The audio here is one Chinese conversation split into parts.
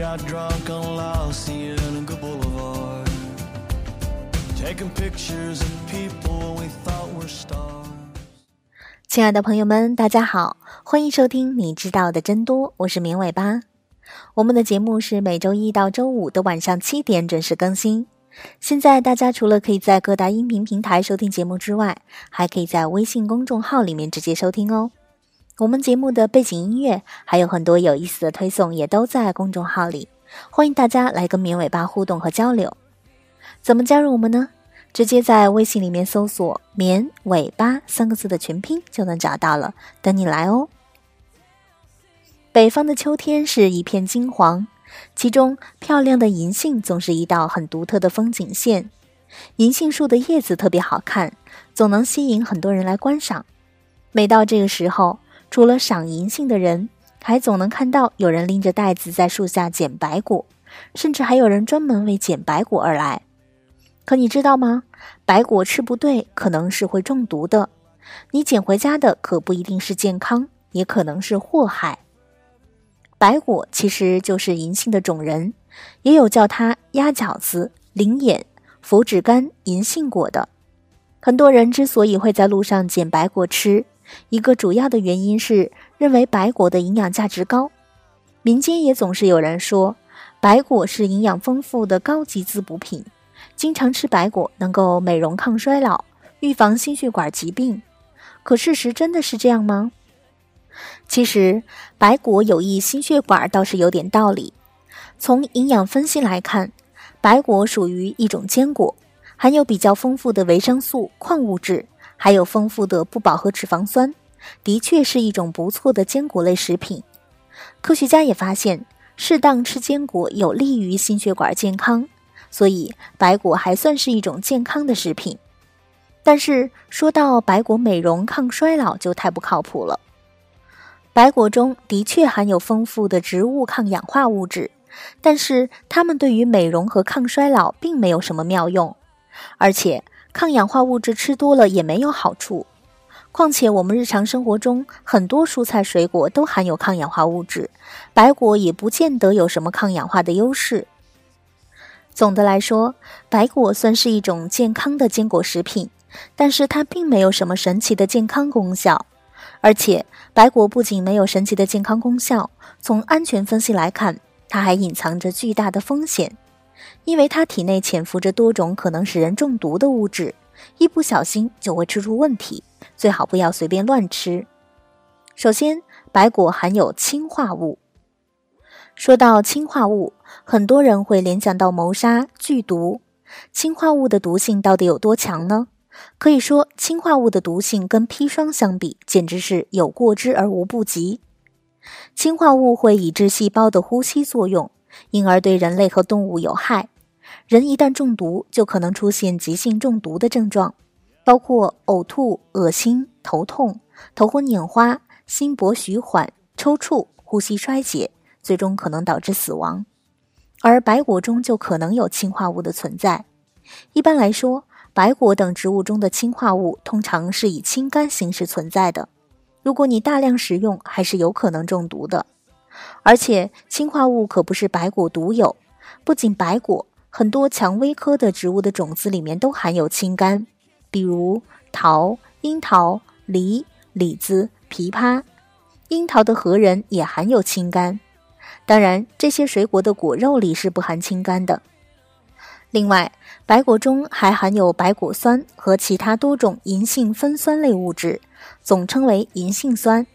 got drunk on La Cienega Boulevard, taking pictures of people we thought were stars. 亲爱的朋友们，大家好，欢迎收听你知道的真多，我是绵尾巴。我们的节目是每周一到周五的晚上七点准时更新。现在大家除了可以在各大音频平台收听节目之外，还可以在微信公众号里面直接收听哦。我们节目的背景音乐还有很多有意思的推送，也都在公众号里，欢迎大家来跟绵尾巴互动和交流。怎么加入我们呢？直接在微信里面搜索“绵尾巴”三个字的全拼就能找到了，等你来哦。北方的秋天是一片金黄，其中漂亮的银杏总是一道很独特的风景线。银杏树的叶子特别好看，总能吸引很多人来观赏。每到这个时候，除了赏银杏的人，还总能看到有人拎着袋子在树下捡白果，甚至还有人专门为捡白果而来。可你知道吗？白果吃不对，可能是会中毒的。你捡回家的可不一定是健康，也可能是祸害。白果其实就是银杏的种仁，也有叫它鸭饺子、灵眼、佛指干、银杏果的。很多人之所以会在路上捡白果吃，一个主要的原因是认为白果的营养价值高。民间也总是有人说，白果是营养丰富的高级滋补品，经常吃白果能够美容抗衰老、预防心血管疾病。可事实真的是这样吗？其实，白果有益心血管倒是有点道理。从营养分析来看，白果属于一种坚果，含有比较丰富的维生素、矿物质，还有丰富的不饱和脂肪酸，的确是一种不错的坚果类食品。科学家也发现，适当吃坚果有利于心血管健康，所以白果还算是一种健康的食品。但是，说到白果美容抗衰老，就太不靠谱了。白果中的确含有丰富的植物抗氧化物质，但是它们对于美容和抗衰老并没有什么妙用，而且抗氧化物质吃多了也没有好处。况且我们日常生活中很多蔬菜水果都含有抗氧化物质，白果也不见得有什么抗氧化的优势。总的来说，白果算是一种健康的坚果食品，但是它并没有什么神奇的健康功效。而且，白果不仅没有神奇的健康功效，从安全分析来看，它还隐藏着巨大的风险，因为它体内潜伏着多种可能使人中毒的物质，一不小心就会吃出问题。最好不要随便乱吃。首先，白果含有氰化物。说到氰化物，很多人会联想到谋杀、剧毒。氰化物的毒性到底有多强呢？可以说，氰化物的毒性跟砒霜相比，简直是有过之而无不及。氰化物会抑制细胞的呼吸作用，因而对人类和动物有害。人一旦中毒，就可能出现急性中毒的症状，包括呕吐、恶心、头痛、头昏眼花、心搏徐缓、抽搐、呼吸衰竭，最终可能导致死亡。而白果中就可能有氰化物的存在。一般来说，白果等植物中的氰化物通常是以清苷形式存在的，如果你大量食用，还是有可能中毒的。而且氰化物可不是白果独有，不仅白果，很多蔷薇科的植物的种子里面都含有氢苷，比如桃、樱桃、梨、李子、枇杷。樱桃的核仁也含有氢苷，当然这些水果的果肉里是不含氢苷的。另外，白果中还含有白果酸和其他多种银杏分酸类物质，总称为银杏酸。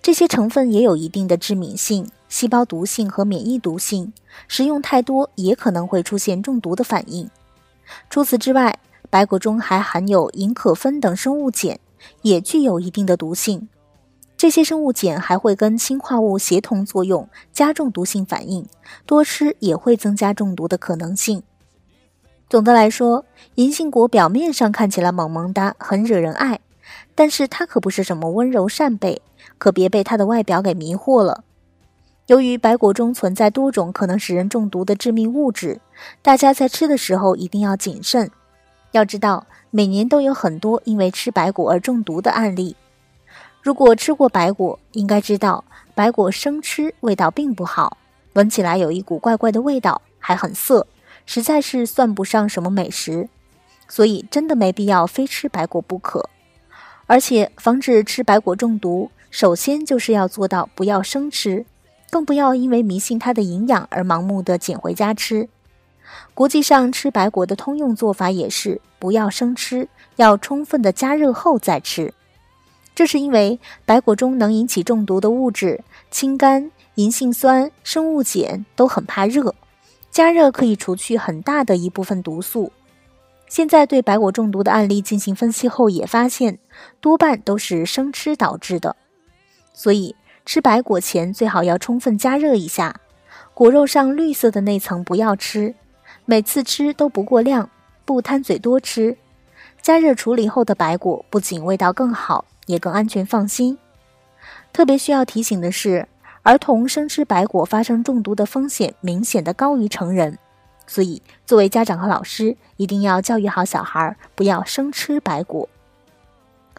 这些成分也有一定的致敏性、细胞毒性和免疫毒性，食用太多也可能会出现中毒的反应。除此之外，白果中还含有银可酚等生物碱，也具有一定的毒性。这些生物碱还会跟氰化物协同作用，加重毒性反应，多吃也会增加中毒的可能性。总的来说，银杏果表面上看起来萌萌哒，很惹人爱，但是它可不是什么温柔扇贝，可别被它的外表给迷惑了。由于白果中存在多种可能使人中毒的致命物质，大家在吃的时候一定要谨慎。要知道，每年都有很多因为吃白果而中毒的案例。如果吃过白果，应该知道白果生吃味道并不好，闻起来有一股怪怪的味道，还很涩，实在是算不上什么美食。所以真的没必要非吃白果不可。而且防止吃白果中毒，首先就是要做到不要生吃，更不要因为迷信它的营养而盲目的捡回家吃。国际上吃白果的通用做法也是不要生吃，要充分的加热后再吃。这是因为白果中能引起中毒的物质氢苷、银杏酸、生物碱都很怕热，加热可以除去很大的一部分毒素。现在对白果中毒的案例进行分析后，也发现多半都是生吃导致的。所以吃白果前最好要充分加热一下，果肉上绿色的那层不要吃，每次吃都不过量，不贪嘴多吃。加热处理后的白果不仅味道更好。也更安全放心。特别需要提醒的是，儿童生吃白果发生中毒的风险明显的高于成人，所以作为家长和老师，一定要教育好小孩，不要生吃白果。